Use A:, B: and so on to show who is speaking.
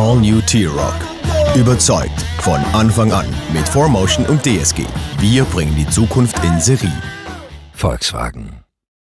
A: All New T-Rock. Überzeugt von Anfang an mit 4Motion und DSG. Wir bringen die Zukunft in Serie.
B: Volkswagen.